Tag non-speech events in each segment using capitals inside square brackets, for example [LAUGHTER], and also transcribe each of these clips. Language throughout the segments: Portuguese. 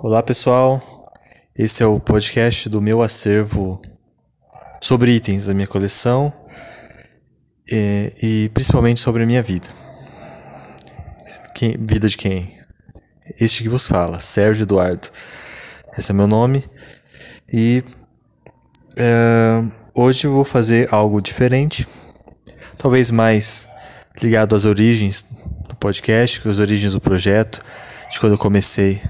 Olá pessoal, esse é o podcast do meu acervo sobre itens da minha coleção e, e principalmente sobre a minha vida. Quem, vida de quem? Este que vos fala, Sérgio Eduardo. Esse é meu nome e é, hoje eu vou fazer algo diferente, talvez mais ligado às origens do podcast, às origens do projeto, de quando eu comecei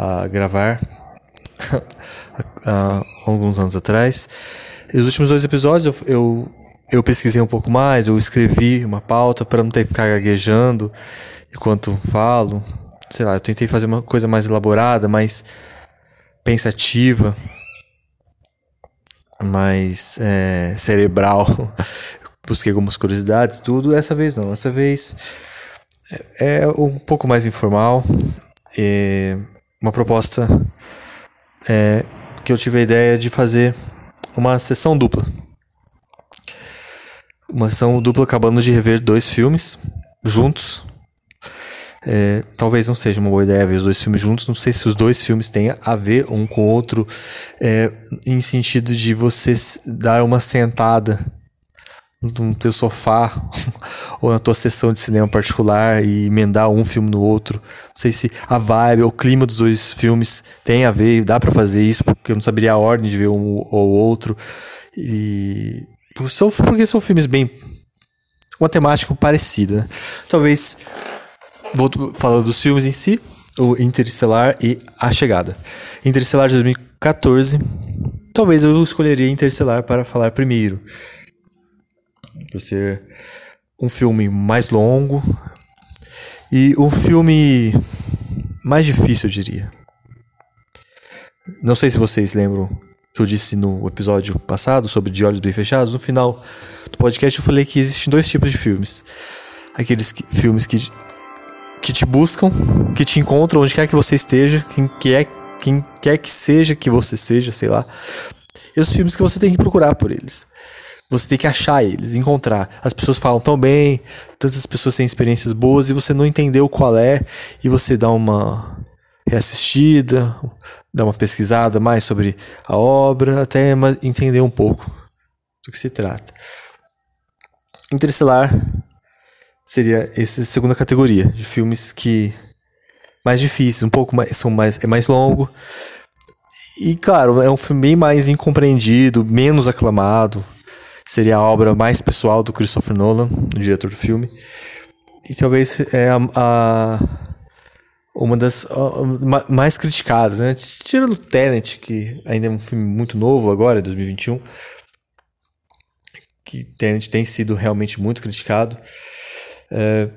a gravar [LAUGHS] há alguns anos atrás. E os últimos dois episódios eu, eu, eu, pesquisei um pouco mais, eu escrevi uma pauta para não ter que ficar gaguejando enquanto falo. Sei lá, eu tentei fazer uma coisa mais elaborada, mais pensativa, mais é, cerebral. [LAUGHS] Busquei algumas curiosidades, tudo. Dessa vez não, dessa vez é, é um pouco mais informal. E uma proposta é, que eu tive a ideia de fazer uma sessão dupla. Uma sessão dupla acabando de rever dois filmes juntos. É, talvez não seja uma boa ideia ver os dois filmes juntos. Não sei se os dois filmes têm a ver um com o outro, é, em sentido de você dar uma sentada no teu sofá [LAUGHS] ou na tua sessão de cinema particular e emendar um filme no outro. Não sei se a vibe ou o clima dos dois filmes tem a ver, dá para fazer isso, porque eu não saberia a ordem de ver um ou outro. E porque são filmes bem uma temática parecida. Né? Talvez vou falar dos filmes em si, o Interestelar e A Chegada. Interestelar de 2014. Talvez eu escolheria Interestelar para falar primeiro por ser um filme mais longo e um filme mais difícil, eu diria. Não sei se vocês lembram que eu disse no episódio passado sobre De Olhos Bem Fechados. No final do podcast eu falei que existem dois tipos de filmes. Aqueles que, filmes que, que te buscam, que te encontram onde quer que você esteja, quem quer, quem quer que seja que você seja, sei lá. E os filmes que você tem que procurar por eles. Você tem que achar eles, encontrar. As pessoas falam tão bem, tantas pessoas têm experiências boas e você não entendeu qual é e você dá uma reassistida, dá uma pesquisada mais sobre a obra, até entender um pouco do que se trata. Interestelar seria essa segunda categoria de filmes que mais difíceis, um pouco mais são mais é mais longo. E claro, é um filme bem mais incompreendido, menos aclamado seria a obra mais pessoal do Christopher Nolan, o diretor do filme. E talvez é a, a uma das a, mais criticadas, né? Tirando Tenet, que ainda é um filme muito novo agora, 2021. Que Tenet tem sido realmente muito criticado. É,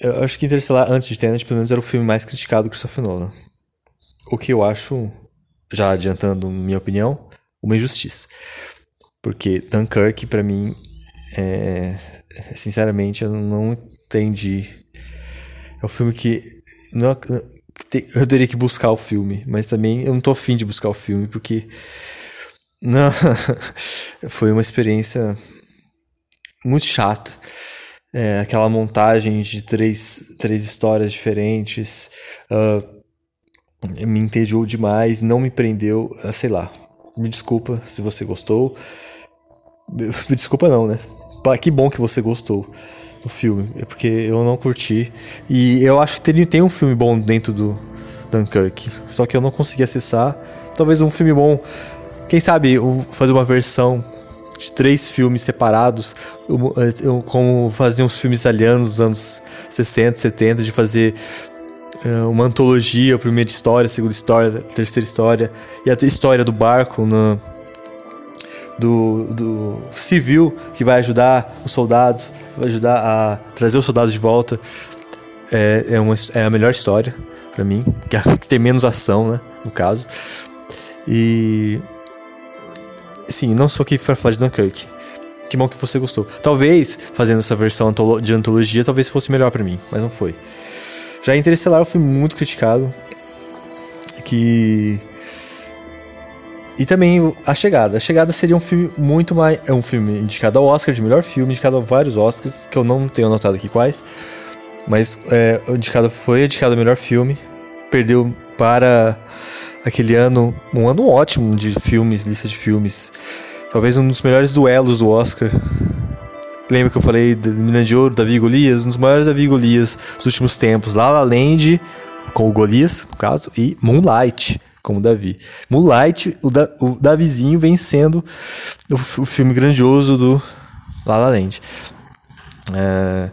eu acho que Interstellar, antes de Tenet, pelo menos era o filme mais criticado do Christopher Nolan. O que eu acho, já adiantando minha opinião, uma injustiça. Porque Dunkirk, para mim, é, sinceramente, eu não entendi. É um filme que. Não, eu teria que buscar o filme, mas também eu não tô afim de buscar o filme, porque. Não, [LAUGHS] foi uma experiência muito chata. É, aquela montagem de três, três histórias diferentes uh, me entediou demais, não me prendeu, uh, sei lá. Me desculpa se você gostou. Me [LAUGHS] desculpa não, né? Que bom que você gostou do filme, é porque eu não curti. E eu acho que tem, um filme bom dentro do Dunkirk, só que eu não consegui acessar. Talvez um filme bom, quem sabe fazer uma versão de três filmes separados, como faziam os filmes italianos dos anos 60, 70, de fazer eh, uma antologia, a primeira história, a segunda história, a terceira história, e a história do barco na do, do civil que vai ajudar os soldados, vai ajudar a trazer os soldados de volta. É, é, uma, é a melhor história para mim, que tem menos ação, né, no caso. E sim, não sou aqui para falar de Dunkirk. Que bom que você gostou. Talvez fazendo essa versão de antologia, talvez fosse melhor para mim, mas não foi. Já Interestelar eu fui muito criticado que e também A Chegada. A Chegada seria um filme muito mais. É um filme indicado ao Oscar de melhor filme, indicado a vários Oscars, que eu não tenho anotado aqui quais. Mas é, indicado, foi indicado ao melhor filme. Perdeu para aquele ano, um ano ótimo de filmes, lista de filmes. Talvez um dos melhores duelos do Oscar. Lembra que eu falei da Mina de Ouro, Davi Golias? Um dos maiores Davi Golias dos últimos tempos. La La Land, com o Golias, no caso, e Moonlight, como Davi. Moonlight, o, da, o Davizinho vencendo o, o filme grandioso do La La Land. É,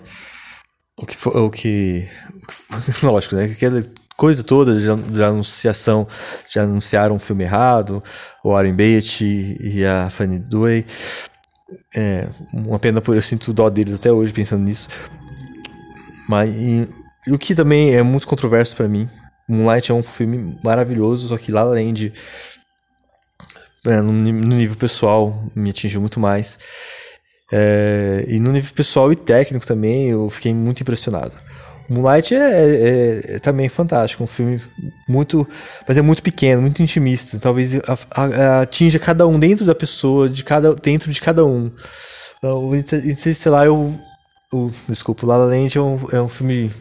o que, que, o que [LAUGHS] lógico, né? Aquela coisa toda de, de anunciação, de anunciaram um filme errado, o Warren Beatty e a Fanny Dway. É, uma pena por eu sinto dó deles até hoje pensando nisso. Mas e, e o que também é muito controverso para mim. Moonlight é um filme maravilhoso, só que lá além de é, no, no, nível pessoal me atingiu muito mais. É, e no nível pessoal e técnico também eu fiquei muito impressionado. Moonlight é, é, é, também fantástico, um filme muito, mas é muito pequeno, muito intimista. Talvez a, a, atinja cada um dentro da pessoa, de cada, dentro de cada um. Então, o Interstellar, eu, o, desculpa, o La La Land é um, é um filme,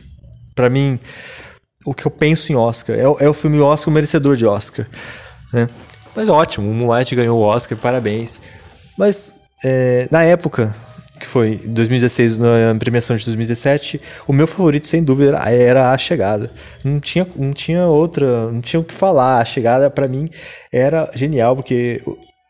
para mim, o que eu penso em Oscar. É, é o filme Oscar merecedor de Oscar, né? Mas ótimo, o Moonlight ganhou o Oscar, parabéns. Mas é, na época, que foi 2016, na premiação de 2017, o meu favorito, sem dúvida, era A Chegada. Não tinha, não tinha outra, não tinha o que falar. A Chegada, para mim, era genial, porque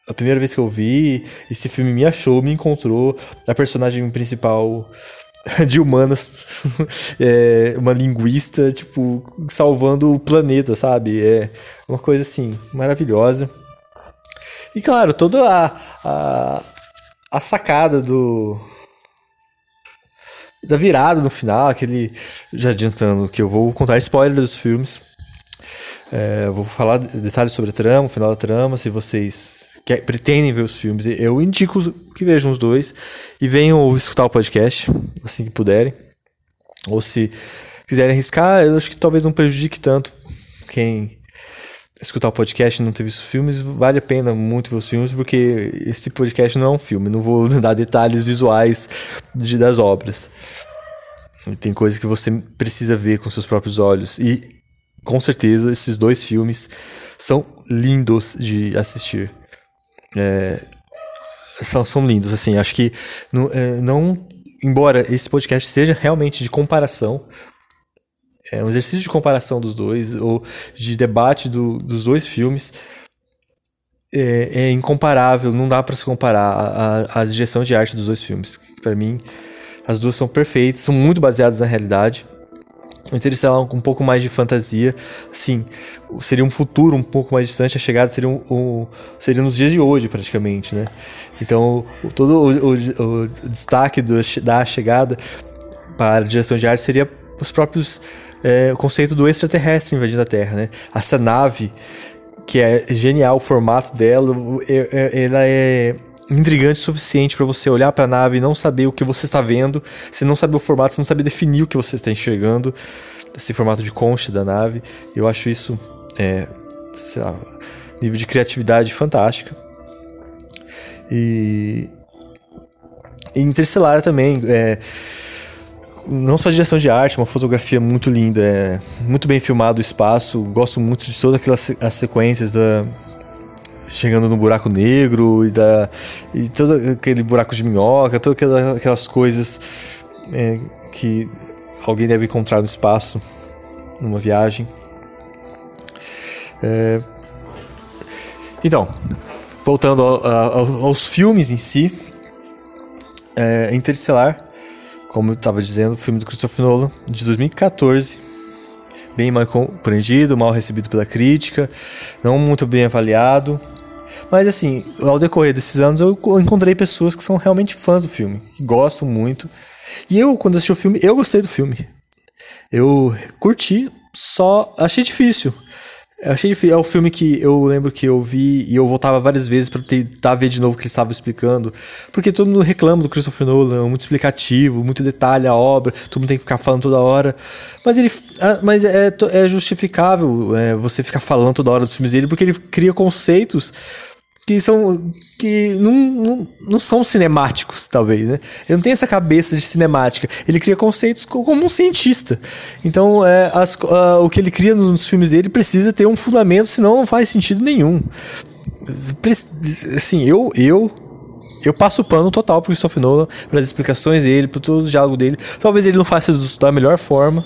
a primeira vez que eu vi, esse filme me achou, me encontrou. A personagem principal [LAUGHS] de humanas, [LAUGHS] é, uma linguista, tipo, salvando o planeta, sabe? É uma coisa assim, maravilhosa. E claro, toda a, a, a sacada do. Da virada no final, aquele. Já adiantando que eu vou contar spoiler dos filmes. É, vou falar detalhes sobre a trama, o final da trama, se vocês quer, pretendem ver os filmes. Eu indico que vejam os dois e venham escutar o podcast assim que puderem. Ou se quiserem arriscar, eu acho que talvez não prejudique tanto quem escutar o podcast e não ter visto filmes, vale a pena muito ver os filmes, porque esse podcast não é um filme, não vou [LAUGHS] dar detalhes visuais de, das obras. Tem coisas que você precisa ver com seus próprios olhos. E com certeza esses dois filmes são lindos de assistir. É, são, são lindos, assim. Acho que não, é, não. Embora esse podcast seja realmente de comparação, é um exercício de comparação dos dois, ou de debate do, dos dois filmes. É, é incomparável, não dá para se comparar a, a, direção de arte dos dois filmes. Para mim, as duas são perfeitas, são muito baseadas na realidade. Interestelar com um pouco mais de fantasia, sim, seria um futuro um pouco mais distante, a chegada seria, um, um seria nos dias de hoje, praticamente, né? Então, todo o, o, o destaque do, da chegada para a direção de arte seria os próprios é, o conceito do extraterrestre invadindo a Terra, né? Essa nave, que é genial o formato dela, é, é, ela é intrigante o suficiente para você olhar para a nave e não saber o que você está vendo, você não sabe o formato, você não sabe definir o que você está enxergando, esse formato de concha da nave. Eu acho isso, é, sei lá, nível de criatividade fantástico. E, e Interstellar também, é, não só a direção de arte, uma fotografia muito linda, é muito bem filmado o espaço. Gosto muito de todas aquelas as sequências da chegando no buraco negro e da e todo aquele buraco de minhoca, todas aquelas, aquelas coisas é, que alguém deve encontrar no espaço numa viagem. É, então, voltando ao, ao, aos filmes em si, é, como eu estava dizendo, o filme do Christopher Nolan, de 2014. Bem mal compreendido, mal recebido pela crítica, não muito bem avaliado. Mas assim, ao decorrer desses anos eu encontrei pessoas que são realmente fãs do filme, que gostam muito. E eu, quando assisti o filme, eu gostei do filme. Eu curti, só achei difícil. Eu achei difícil. É o filme que eu lembro que eu vi e eu voltava várias vezes para tentar ver de novo o que ele estava explicando. Porque todo mundo reclama do Christopher Nolan, muito explicativo, muito detalhe a obra, todo mundo tem que ficar falando toda hora. Mas ele. Ah, mas é, é justificável é, você ficar falando toda hora dos filmes dele, porque ele cria conceitos que são que não, não, não, são cinemáticos, talvez, né? Ele não tem essa cabeça de cinemática. Ele cria conceitos como um cientista. Então, é, as, uh, o que ele cria nos filmes dele precisa ter um fundamento, senão não faz sentido nenhum. Assim, eu eu eu passo o pano total pro Christopher Nolan, as explicações dele, por todo o diálogo dele. Talvez ele não faça da melhor forma.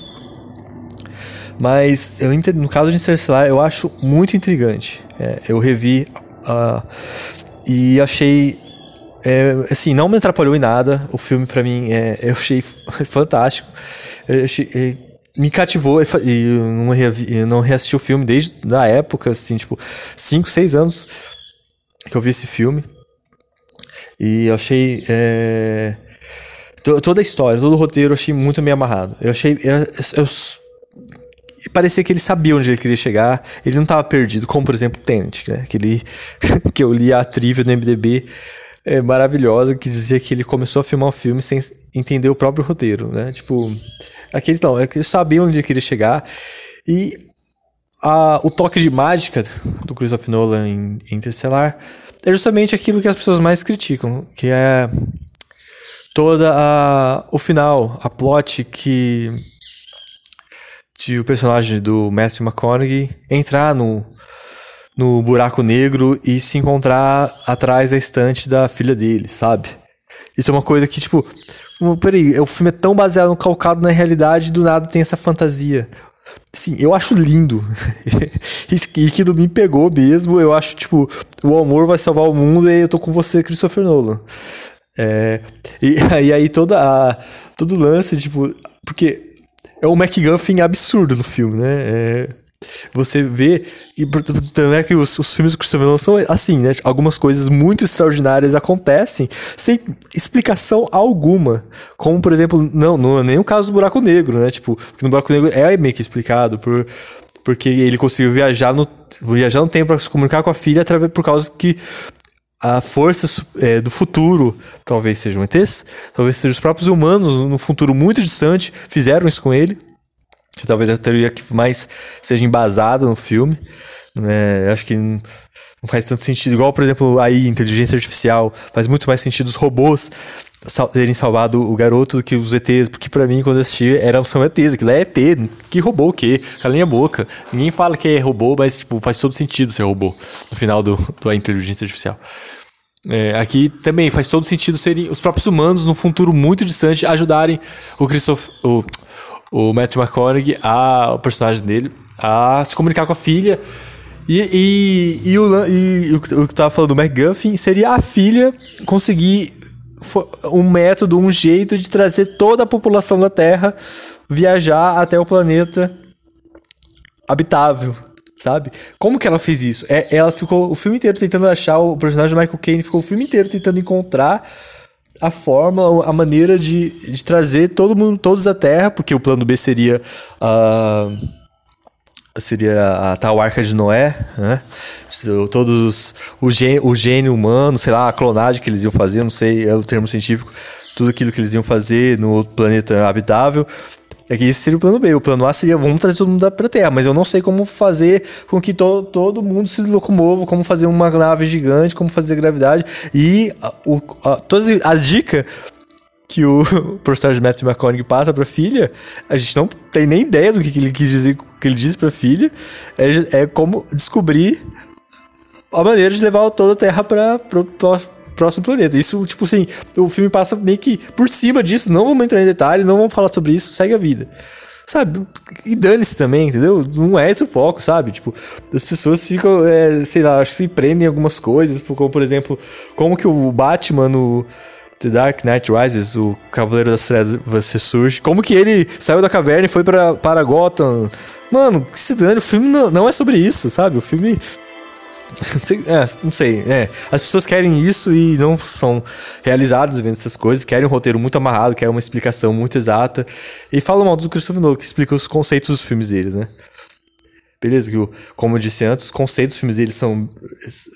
Mas eu, no caso de Interstellar, eu acho muito intrigante. É, eu revi uh, e achei. É, assim, não me atrapalhou em nada. O filme, para mim, é, eu achei [LAUGHS] fantástico. Eu achei, é, me cativou e não, eu não reassisti o filme desde a época, assim, tipo, 5, 6 anos que eu vi esse filme. E eu achei. É, toda a história, todo o roteiro eu achei muito meio amarrado. Eu achei. Eu, eu, parecia que ele sabia onde ele queria chegar, ele não estava perdido, como por exemplo Tenet, né? que, [LAUGHS] que eu li a trivia no MDB é, maravilhosa que dizia que ele começou a filmar o filme sem entender o próprio roteiro, né? Tipo, aqueles não, é que ele sabia onde ele queria chegar e a, o toque de mágica do Christopher Nolan em, em Interstellar é justamente aquilo que as pessoas mais criticam, que é toda a o final, a plot que de o personagem do Matthew McConaughey entrar no, no buraco negro e se encontrar atrás da estante da filha dele, sabe? Isso é uma coisa que, tipo, peraí, o filme é tão baseado no calcado na realidade do nada tem essa fantasia. Sim, eu acho lindo. [LAUGHS] e que me pegou mesmo. Eu acho, tipo, o amor vai salvar o mundo e eu tô com você, Christopher Nolan. É, e, [LAUGHS] e aí toda a, todo lance, tipo, porque é um MacGuffin absurdo no filme, né? É, você vê. E tanto é que os, os filmes do Christopher Nolan são assim, né? Algumas coisas muito extraordinárias acontecem sem explicação alguma. Como, por exemplo, não, não é nem o caso do buraco negro, né? Tipo, no buraco negro é meio que explicado por. Porque ele conseguiu viajar no, viajar no tempo para se comunicar com a filha através, por causa que a força é, do futuro, talvez sejam ETs, talvez sejam os próprios humanos, no futuro muito distante, fizeram isso com ele. Talvez a teoria que mais seja embasada no filme. É, acho que não faz tanto sentido. Igual, por exemplo, aí, inteligência artificial, faz muito mais sentido os robôs terem salvado o garoto do que os ETs, porque para mim, quando eu assisti, eram, são ETs, aquilo é ET, que robô o quê? Calinha a boca. Ninguém fala que é robô, mas tipo, faz todo sentido ser robô no final do, do inteligência artificial. É, aqui também faz todo sentido serem os próprios humanos, num futuro muito distante, ajudarem o Christoph, o, o Matthew McConaughey, a, o personagem dele, a se comunicar com a filha. E, e, e, o, e o que eu tava falando do McGuffin seria a filha conseguir um método, um jeito de trazer toda a população da Terra viajar até o planeta habitável, sabe? Como que ela fez isso? É, ela ficou o filme inteiro tentando achar o personagem Michael Caine, ficou o filme inteiro tentando encontrar a forma, a maneira de, de trazer todo mundo, todos da Terra, porque o plano B seria uh, seria a tal arca de Noé, né? Todos o gênio, o gênio humano, sei lá, a clonagem que eles iam fazer, não sei, é o termo científico, tudo aquilo que eles iam fazer no outro planeta habitável. É que esse seria o plano B. O plano A seria vamos trazer todo mundo para a Terra, mas eu não sei como fazer com que to, todo mundo se locomova, como fazer uma nave gigante, como fazer gravidade. E a, o, a, todas as dicas que o personagem Matthew McConaughey passa pra filha, a gente não tem nem ideia do que, ele quis dizer, que ele disse pra filha. É, é como descobrir a maneira de levar toda a Terra para pro, pro próximo planeta. Isso, tipo assim, o filme passa meio que por cima disso. Não vamos entrar em detalhe, não vamos falar sobre isso, segue a vida. Sabe? E dane-se também, entendeu? Não é esse o foco, sabe? Tipo, as pessoas ficam, é, sei lá, acho que se prendem em algumas coisas, como por exemplo, como que o Batman no The Dark Knight Rises, o Cavaleiro das Trevas surge. Como que ele saiu da caverna e foi pra, para Gotham? Mano, que se dane, o filme não, não é sobre isso, sabe? O filme [LAUGHS] é, não sei, é. As pessoas querem isso e não são realizadas vendo essas coisas, querem um roteiro muito amarrado, querem uma explicação muito exata. E falam mal do Christopher Nolan, que explica os conceitos dos filmes deles, né? Beleza, que como eu disse antes, os conceitos dos filmes deles são,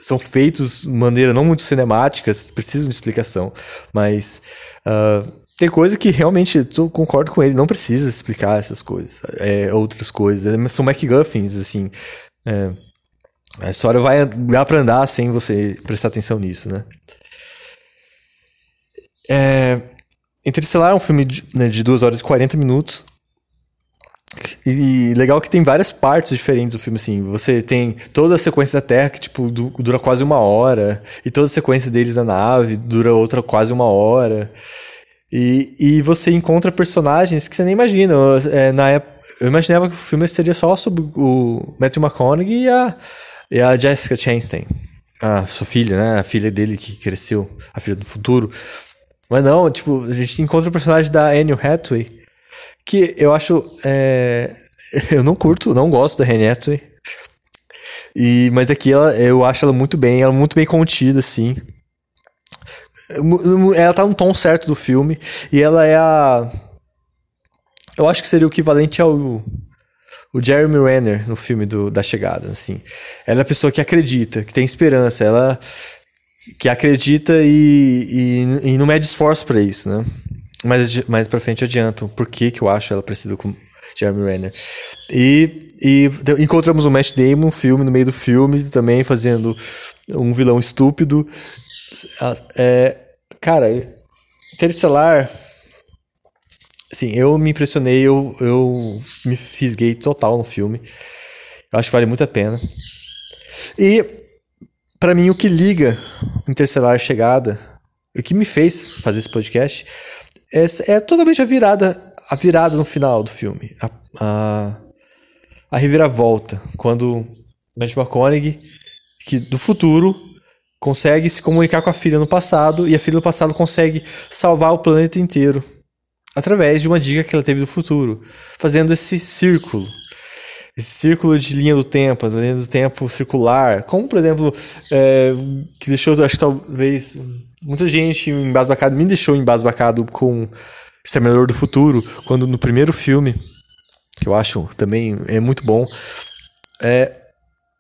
são feitos de maneira não muito cinemática, precisam de explicação. Mas uh, tem coisa que realmente eu concordo com ele, não precisa explicar essas coisas. É, outras coisas. São MacGuffins, assim. É, A história vai dar pra andar sem você prestar atenção nisso, né? É, Interestelar é um filme de, né, de 2 horas e 40 minutos. E legal que tem várias partes diferentes do filme, assim. Você tem toda a sequência da Terra, que, tipo, dura quase uma hora. E toda a sequência deles na nave dura outra quase uma hora. E, e você encontra personagens que você nem imagina. É, na época, eu imaginava que o filme seria só sobre o Matthew McConaughey e a, e a Jessica Chastain. A sua filha, né? A filha dele que cresceu, a filha do futuro. Mas não, tipo, a gente encontra o personagem da Anne Hathaway, que eu acho. É... [LAUGHS] Eu não curto, não gosto da Anne Hathaway. E, mas aqui ela, eu acho ela muito bem, ela é muito bem contida, assim. Ela tá no tom certo do filme. E ela é a. Eu acho que seria o equivalente ao. O Jeremy Renner no filme do, da chegada, assim. Ela é a pessoa que acredita, que tem esperança. Ela, que acredita e, e, e não mede esforço para isso, né? Mas mais pra frente adianto por que, que eu acho ela parecida com Jeremy Renner. E, e encontramos o Matt Damon, filme, no meio do filme, também fazendo um vilão estúpido. É, cara, Interestelar. Assim, eu me impressionei, eu, eu me fisguei total no filme. Eu acho que vale muito a pena. E para mim, o que liga Interstellar Chegada, o que me fez fazer esse podcast, é, é totalmente a virada, a virada no final do filme. A, a, a reviravolta. Quando Matthew McConaughey, que do futuro, consegue se comunicar com a filha no passado, e a filha no passado consegue salvar o planeta inteiro. Através de uma dica que ela teve do futuro. Fazendo esse círculo esse círculo de linha do tempo, a linha do tempo circular, como por exemplo, é, que deixou, acho que talvez muita gente embasbacado, me deixou embasbacado com Exterminador do Futuro, quando no primeiro filme, que eu acho também é muito bom, é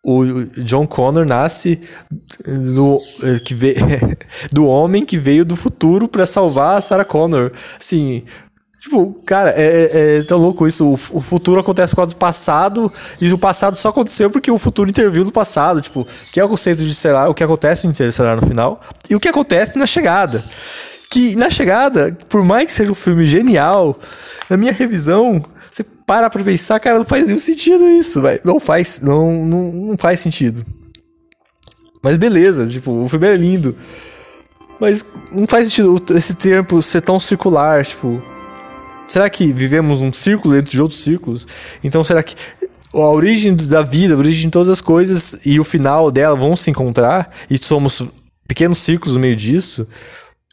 o John Connor nasce do, que veio, [LAUGHS] do homem que veio do futuro para salvar a Sarah Connor. Assim, Tipo, cara, é, é, é tão louco isso. O, futuro acontece por causa do passado, e o passado só aconteceu porque o futuro interviu no passado. Tipo, que é o conceito de Interestelar, o que acontece no Interestelar no final, e o que acontece na chegada. Que na chegada, por mais que seja um filme genial, na minha revisão, você para pra pensar, cara, não faz nenhum sentido isso, velho. Não faz, não, não, não faz sentido. Mas beleza, tipo, o filme é lindo. Mas não faz sentido esse tempo ser tão circular, tipo. Será que vivemos um círculo dentro de outros círculos? Então será que a origem da vida, a origem de todas as coisas e o final dela vão se encontrar e somos pequenos círculos no meio disso?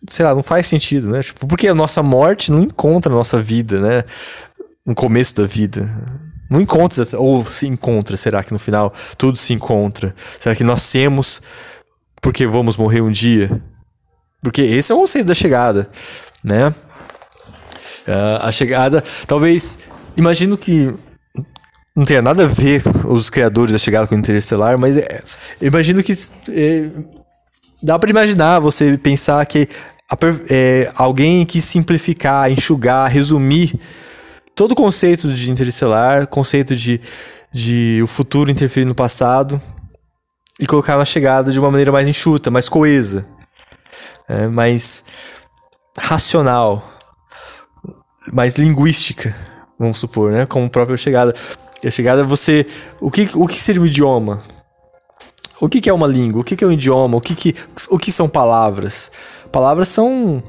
Sei lá, não faz sentido, né? Tipo, porque a nossa morte não encontra a nossa vida, né? No começo da vida. Não encontra, ou se encontra, será que no final tudo se encontra? Será que nascemos porque vamos morrer um dia? Porque esse é o conceito da chegada, né? Uh, a chegada, talvez. Imagino que não tenha nada a ver os criadores da chegada com o Interestelar, mas é, imagino que é, dá para imaginar você pensar que a, é, alguém quis simplificar, enxugar, resumir todo o conceito de Interestelar, conceito de, de o futuro interferir no passado e colocar na chegada de uma maneira mais enxuta, mais coesa, é, mais racional mais linguística, vamos supor, né? Como própria chegada. a chegada você. O que, o que seria um idioma? O que, que é uma língua? O que, que é um idioma? O que, que, o que são palavras? Palavras são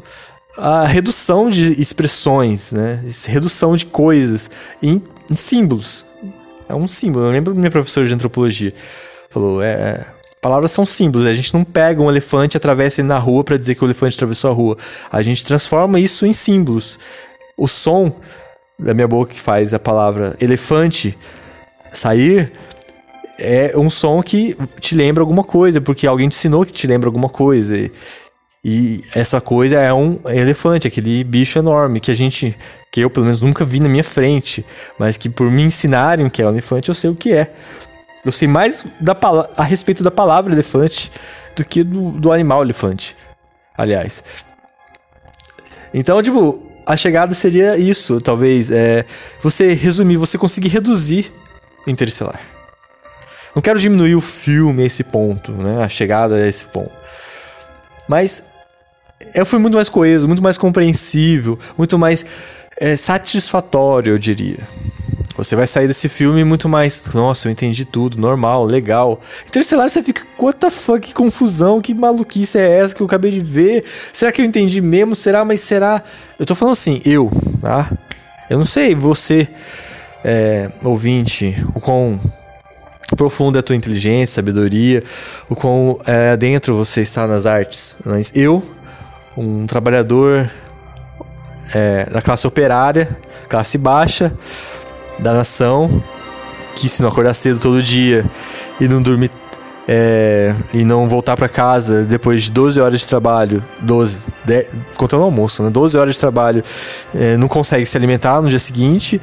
a redução de expressões, né? Redução de coisas em, em símbolos. É um símbolo. Eu lembro minha professora de antropologia. Falou, é, é palavras são símbolos. A gente não pega um elefante e atravessa ele na rua para dizer que o elefante atravessou a rua. A gente transforma isso em símbolos o som da minha boca que faz a palavra elefante sair é um som que te lembra alguma coisa, porque alguém te ensinou que te lembra alguma coisa. E, e essa coisa é um elefante, aquele bicho enorme que a gente, que eu pelo menos nunca vi na minha frente, mas que por me ensinarem o que é um elefante, eu sei o que é. Eu sei mais da a respeito da palavra elefante do que do, do animal elefante. Aliás. Então, tipo, a chegada seria isso, talvez. É, você resumir, você conseguir reduzir Interestelar. Não quero diminuir o filme a esse ponto, né? A chegada a esse ponto. Mas é um filme muito mais coeso, muito mais compreensível, muito mais é, satisfatório, eu diria. Você vai sair desse filme muito mais. Nossa, eu entendi tudo, normal, legal. Interestelar, você fica. What the fuck, que confusão, que maluquice é essa que eu acabei de ver? Será que eu entendi mesmo? Será? Mas será? Eu tô falando assim, eu, tá? Eu não sei, você, é, ouvinte, o quão profunda é a tua inteligência, sabedoria, o quão é, dentro você está nas artes. Mas eu, um trabalhador é, da classe operária, classe baixa, da nação que se não acordar cedo todo dia e não dormir é, e não voltar para casa depois de 12 horas de trabalho, 12, 10, contando o almoço, né? 12 horas de trabalho, é, não consegue se alimentar no dia seguinte,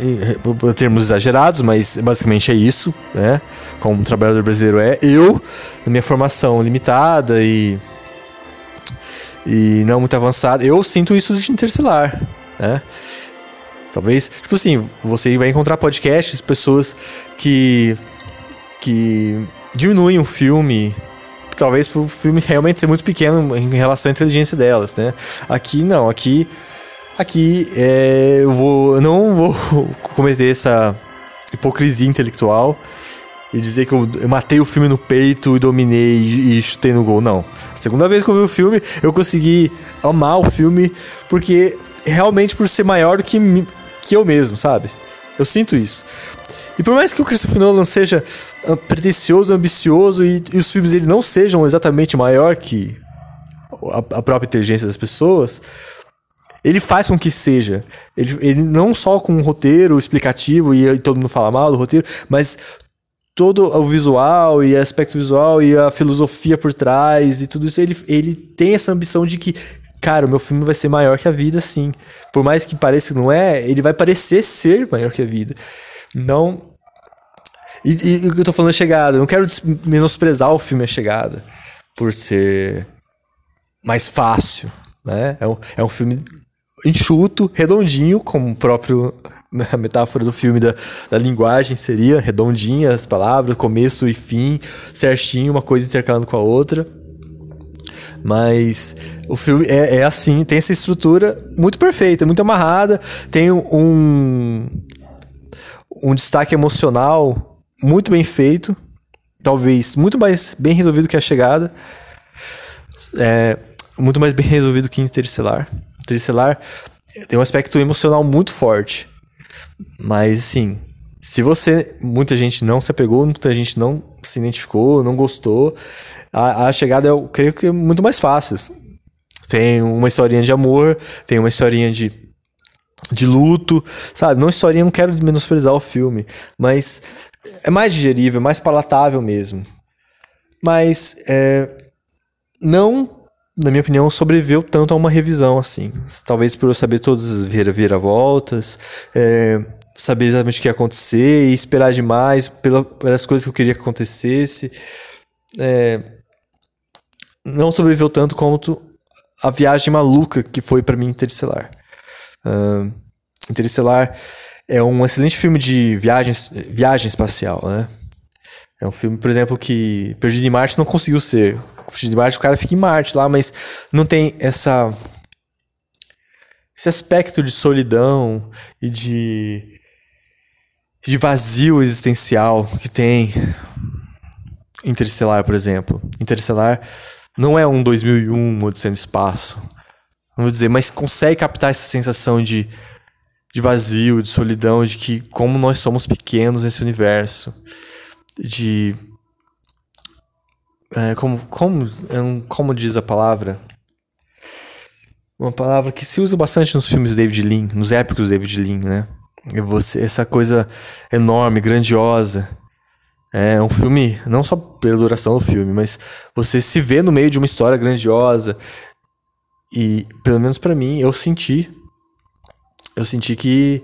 em termos exagerados, mas basicamente é isso, né? Como um trabalhador brasileiro é. Eu, na minha formação limitada e, e não muito avançada, eu sinto isso de interestelar, né? Talvez, tipo assim, você vai encontrar podcasts, pessoas que que diminuem o filme, talvez pro filme realmente ser muito pequeno em relação à inteligência delas, né? Aqui não, aqui aqui é, eu vou eu não vou [LAUGHS] cometer essa hipocrisia intelectual e dizer que eu, eu, matei o filme no peito e dominei e, e chutei no gol. Não. A segunda vez que eu vi o filme, eu consegui amar o filme porque realmente por ser maior do que que eu mesmo, sabe? Eu sinto isso. E por mais que o Christopher Nolan seja ah, pretensioso, ambicioso e, e os filmes dele não sejam exatamente maior que a, a, própria inteligência das pessoas, ele faz com que seja. Ele, ele não só com um roteiro explicativo e, e todo mundo fala mal do roteiro, mas todo o visual e aspecto visual e a filosofia por trás e tudo isso, ele, ele tem essa ambição de que cara, o meu filme vai ser maior que a vida, sim. Por mais que pareça que não é, ele vai parecer ser maior que a vida. Então. E, o que eu tô falando é chegada. Não quero menosprezar o filme A Chegada por ser mais fácil, né? É um, é um filme enxuto, redondinho, como o próprio a metáfora do filme da, da linguagem seria redondinha as palavras, começo e fim, certinho, uma coisa intercalando com a outra. Mas o filme é, é assim, tem essa estrutura muito perfeita, muito amarrada, tem um, um destaque emocional muito bem feito, talvez muito mais bem resolvido que a chegada. É, muito mais bem resolvido que Interestelar. Interestelar tem um aspecto emocional muito forte. Mas assim, se você. Muita gente não se apegou, muita gente não se identificou, não gostou a, a chegada eu creio que é muito mais fácil. Tem uma historinha de amor, tem uma historinha de, de luto, sabe? Não historinha, não quero menosprezar o filme, mas é mais digerível, mais palatável mesmo. Mas é, não, na minha opinião, sobreviveu tanto a uma revisão assim. Talvez por eu saber todas as vira-voltas, é, saber exatamente o que ia acontecer e esperar demais pela, pelas coisas que eu queria que acontecesse. É, não sobreviveu tanto quanto a viagem maluca que foi para mim Interestelar. Uh, Interestelar é um excelente filme de viagens, viagem espacial, né? É um filme, por exemplo, que Perdido em Marte não conseguiu ser. Perdido em Marte, o cara fica em Marte lá, mas não tem essa esse aspecto de solidão e de de vazio existencial que tem Interestelar, por exemplo. Interestelar não é um 2001, um Odisseia no Espaço. Vou dizer, mas consegue captar essa sensação de, de vazio, de solidão, de que como nós somos pequenos nesse universo. De. É, como, como, como diz a palavra? Uma palavra que se usa bastante nos filmes do David Lean, nos épicos do David Lean, né? Você, essa coisa enorme, grandiosa, é um filme, não só pela duração do filme, mas você se vê no meio de uma história grandiosa. E, pelo menos para mim, eu senti. Eu senti que.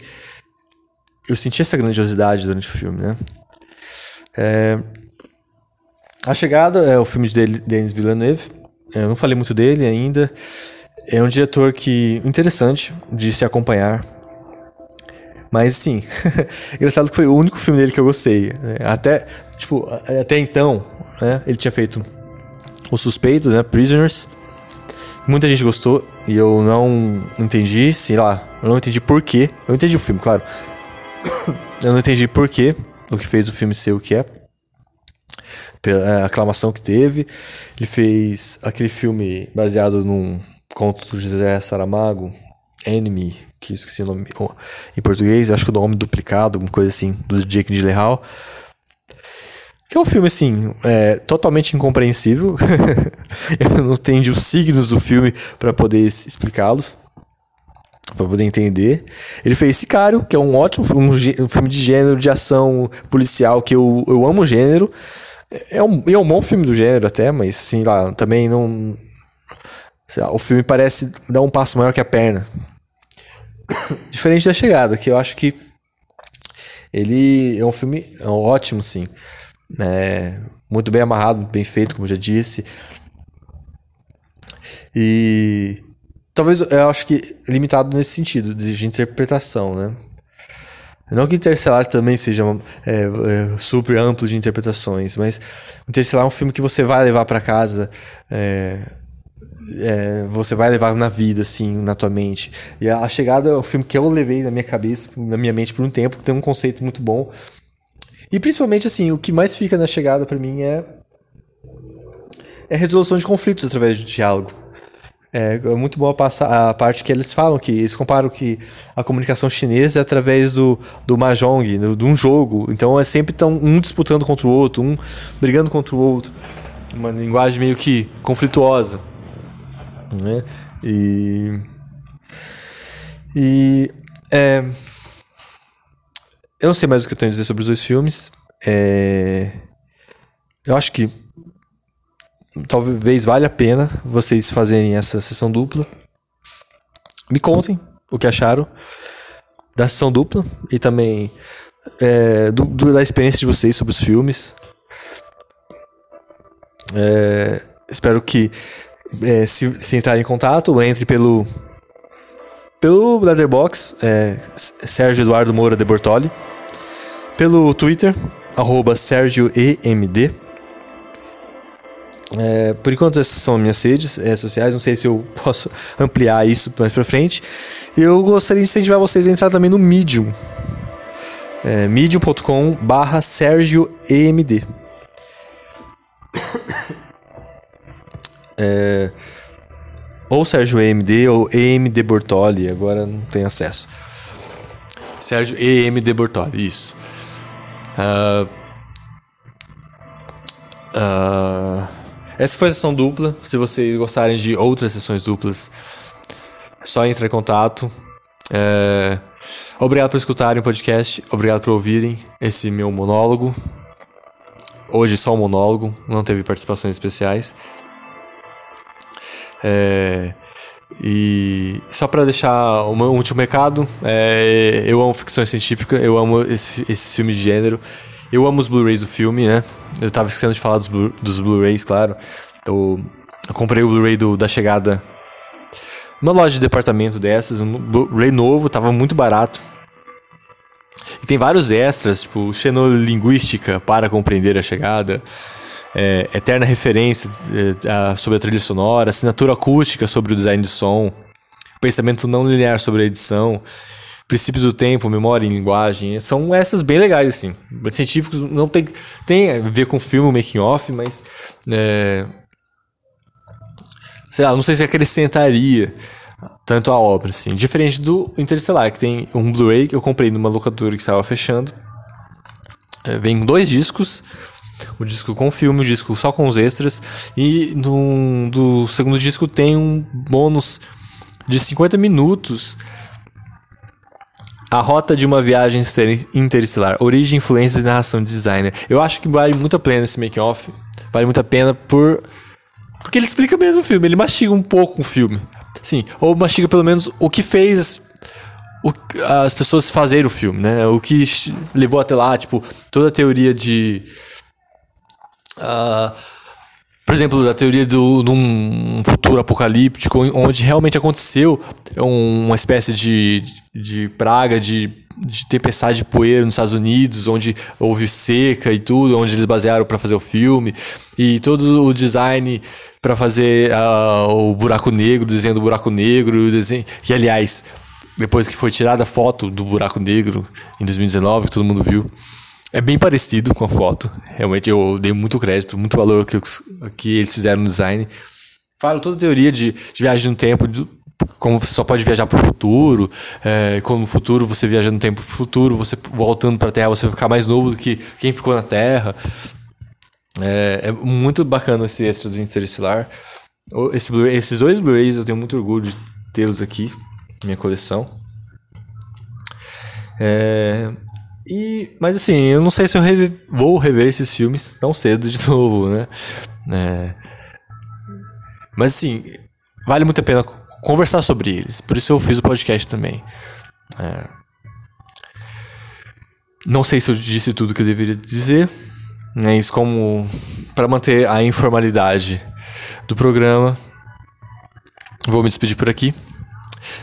Eu senti essa grandiosidade durante o filme, né? É, a Chegada é o filme de Denis Villeneuve. Eu não falei muito dele ainda. É um diretor que interessante de se acompanhar. Mas sim, [LAUGHS] engraçado que foi o único filme dele que eu gostei. Né? Até, tipo, até então, né? Ele tinha feito Os Suspeitos, né? Prisoners. Muita gente gostou e eu não entendi, sei lá, eu não entendi porquê. Eu entendi o filme, claro. [COUGHS] Eu não entendi porquê o que fez o filme ser o que é. Pela é, aclamação que teve. Ele fez aquele filme baseado num conto do José Saramago, Enemy, que esqueci o nome em português, acho que o nome duplicado, alguma coisa assim, do Jake Gyllenhaal. Que é um filme, assim, é, totalmente incompreensível. [LAUGHS] Eu não entendi os signos do filme para poder explicá-los. Pra poder entender. Ele fez Sicário, que é um ótimo um, um filme de gênero, de ação policial, que eu, eu amo o gênero. É um, é um bom filme do gênero até, mas assim, lá, também não. Lá, o filme parece dar um passo maior que a perna. [COUGHS] Diferente da chegada, que eu acho que ele é um filme é um ótimo, sim. É, muito bem amarrado, bem feito, como já disse. E talvez eu acho que limitado nesse sentido, de interpretação, né? Não que Interstellar também seja é, é, super amplo de interpretações, mas Interstellar é um filme que você vai levar para casa, é, é, você vai levar na vida, assim, na tua mente. E a, Chegada é o filme que eu levei na minha cabeça, na minha mente por um tempo, tem um conceito muito bom. E principalmente, assim, o que mais fica na Chegada para mim é, é resolução de conflitos através do diálogo. É, é muito boa a, a parte que eles falam que eles comparam que a comunicação chinesa é através do, do mahjong, do, de um jogo. Então é sempre tão um disputando contra o outro, um brigando contra o outro. Uma linguagem meio que conflituosa. Né? E. E. É, eu não sei mais o que eu tenho a dizer sobre os dois filmes. É, eu acho que talvez valha a pena vocês fazerem essa sessão dupla. Me contem o que acharam da sessão dupla e também é, do, do, da experiência de vocês sobre os filmes. É, espero que é, se, se entrar em contato, entre pelo pelo Letterbox, é, Sérgio Eduardo Moura de Bortoli, pelo Twitter, arroba SérgioEMD, é, por enquanto essas são minhas redes é, sociais, não sei se eu [LAUGHS] posso ampliar isso mais pra frente. Eu gostaria de incentivar vocês a entrar também no Medium. É, medium.com barra SérgioEMD. É, ou Sérgio EMD ou EMD Bortoli, agora não tenho acesso. Sérgio EMD Bortoli, isso. Uh, uh, essa foi a sessão dupla. Se vocês gostarem de outras sessões duplas, é só entrar em contato. É... Obrigado por escutarem o podcast. Obrigado por ouvirem esse meu monólogo. Hoje só um monólogo, não teve participações especiais. É... E só para deixar um último recado, é... eu amo ficção científica, eu amo esse, esse filme de gênero. Eu amo os Blu-rays do filme, né? Eu tava esquecendo de falar dos, Blu dos Blu-rays, claro. Eu, eu comprei o Blu-ray da chegada numa loja de departamento dessas, um Blu-ray novo, tava muito barato. E tem vários extras, tipo xenolinguística para compreender a chegada, é, eterna referência é, sobre a trilha sonora, assinatura acústica sobre o design de som, pensamento não linear sobre a edição princípios do tempo, memória e linguagem, são essas bem legais, assim. Científicos não tem, tem a ver com filme, making off, mas. É, sei lá, não sei se acrescentaria tanto a obra, assim. Diferente do Interstellar, que tem um Blu-ray que eu comprei numa locadora que estava fechando. É, vem dois discos. O disco com filme, o disco só com os extras. E no do segundo disco tem um bônus de 50 minutos a rota de uma viagem interestelar. Origem, influências e narração de designer. Eu acho que vale muito a pena esse make-off. Vale muito a pena por. Porque ele explica mesmo o filme. Ele mastiga um pouco o filme. Sim, ou mastiga pelo menos o que fez o, as pessoas fazerem o filme, né? O que levou até lá, tipo, toda a teoria de. Uh, por exemplo, a teoria do, de um futuro apocalíptico, onde realmente aconteceu uma espécie de, de praga de de tempestade de poeira nos Estados Unidos, onde houve seca e tudo, onde eles basearam para fazer o filme, e todo o design para fazer uh, o buraco negro, o desenho do buraco negro, o desenho. E aliás, depois que foi tirada a foto do buraco negro em 2019, todo mundo viu. É bem parecido com a foto. Realmente eu dei muito crédito, muito valor que, que eles fizeram no design. Falo toda a teoria de, de viagem no tempo, de, como você só pode viajar para o futuro, é, como no futuro você viaja no tempo futuro, você voltando para a Terra, você ficar mais novo do que quem ficou na Terra. É, é muito bacana esse extra do Interestelar. Esse esses dois Blu-rays eu tenho muito orgulho de tê-los aqui minha coleção. É, e, mas assim, eu não sei se eu vou rever esses filmes tão cedo de [LAUGHS] novo, né? É, mas assim, vale muito a pena conversar sobre eles. Por isso eu fiz o podcast também. É, não sei se eu disse tudo que eu deveria dizer. Mas como para manter a informalidade do programa, vou me despedir por aqui.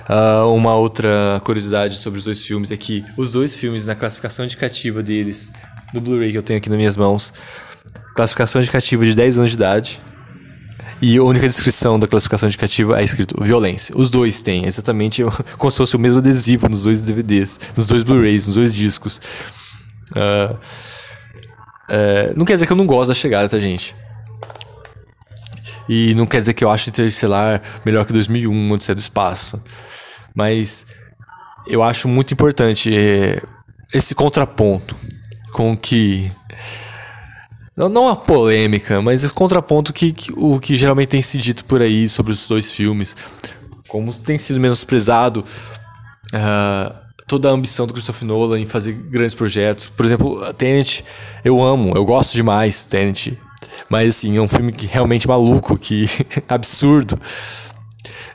Uh, uma outra curiosidade sobre os dois filmes é que os dois filmes, na classificação indicativa deles, no Blu-ray que eu tenho aqui nas minhas mãos, classificação indicativa de 10 anos de idade. E a única descrição da classificação indicativa é escrito violência. Os dois têm, exatamente [LAUGHS] como se fosse o mesmo adesivo nos dois DVDs, nos dois Blu-rays, nos dois discos. Uh, é, não quer dizer que eu não gosto da chegada, tá, gente? E não quer dizer que eu acho Interstellar melhor que 2001, Odisseia do Espaço. Mas eu acho muito importante é, esse contraponto com que. Não, não a polêmica, mas esse contraponto que, que, o que geralmente tem se dito por aí sobre os dois filmes. Como tem sido menosprezado. Uh, toda a ambição do Christopher Nolan em fazer grandes projetos. Por exemplo, Tenet, eu amo, eu gosto demais Tenet. Mas assim, é um filme que realmente maluco, que [LAUGHS] absurdo.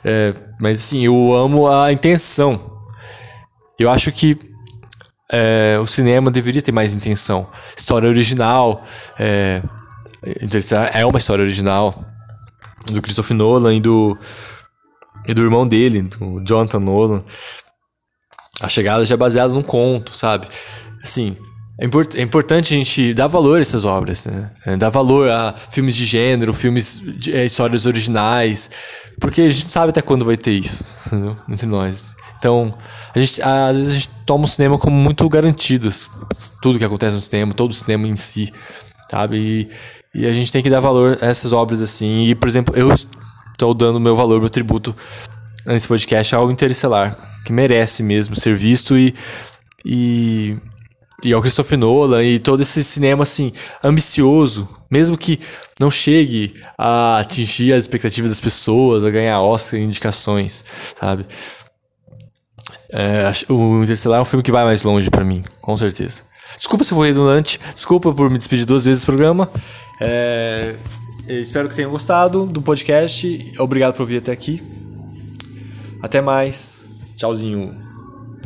É, mas assim, eu amo a intenção. Eu acho que é, o cinema deveria ter mais intenção. História original. É, é uma história original do Christopher Nolan e do, e do irmão dele, do Jonathan Nolan. A chegada já é baseada num conto, sabe? Assim, é, import é, importante a gente dar valor a essas obras, né? É, dar valor a filmes de gênero, filmes de é, histórias originais, porque a gente sabe até quando vai ter isso, [LAUGHS] entendeu? Entre nós. Então, a gente, às vezes a gente toma o cinema como muito garantido, tudo que acontece no cinema, todo o cinema em si, sabe? E, e a gente tem que dar valor a essas obras assim. E, por exemplo, eu estou dando meu valor, meu tributo nesse podcast ao Interestelar que merece mesmo ser visto e. e e ao Christopher Nolan e todo esse cinema assim ambicioso, mesmo que não chegue a atingir as expectativas das pessoas, a ganhar Oscar e indicações, sabe? É, o Interstellar é um filme que vai mais longe para mim, com certeza. Desculpa se eu fui redundante, desculpa por me despedir duas vezes do programa. É, espero que tenham gostado do podcast. Obrigado por vir até aqui. Até mais. Tchauzinho.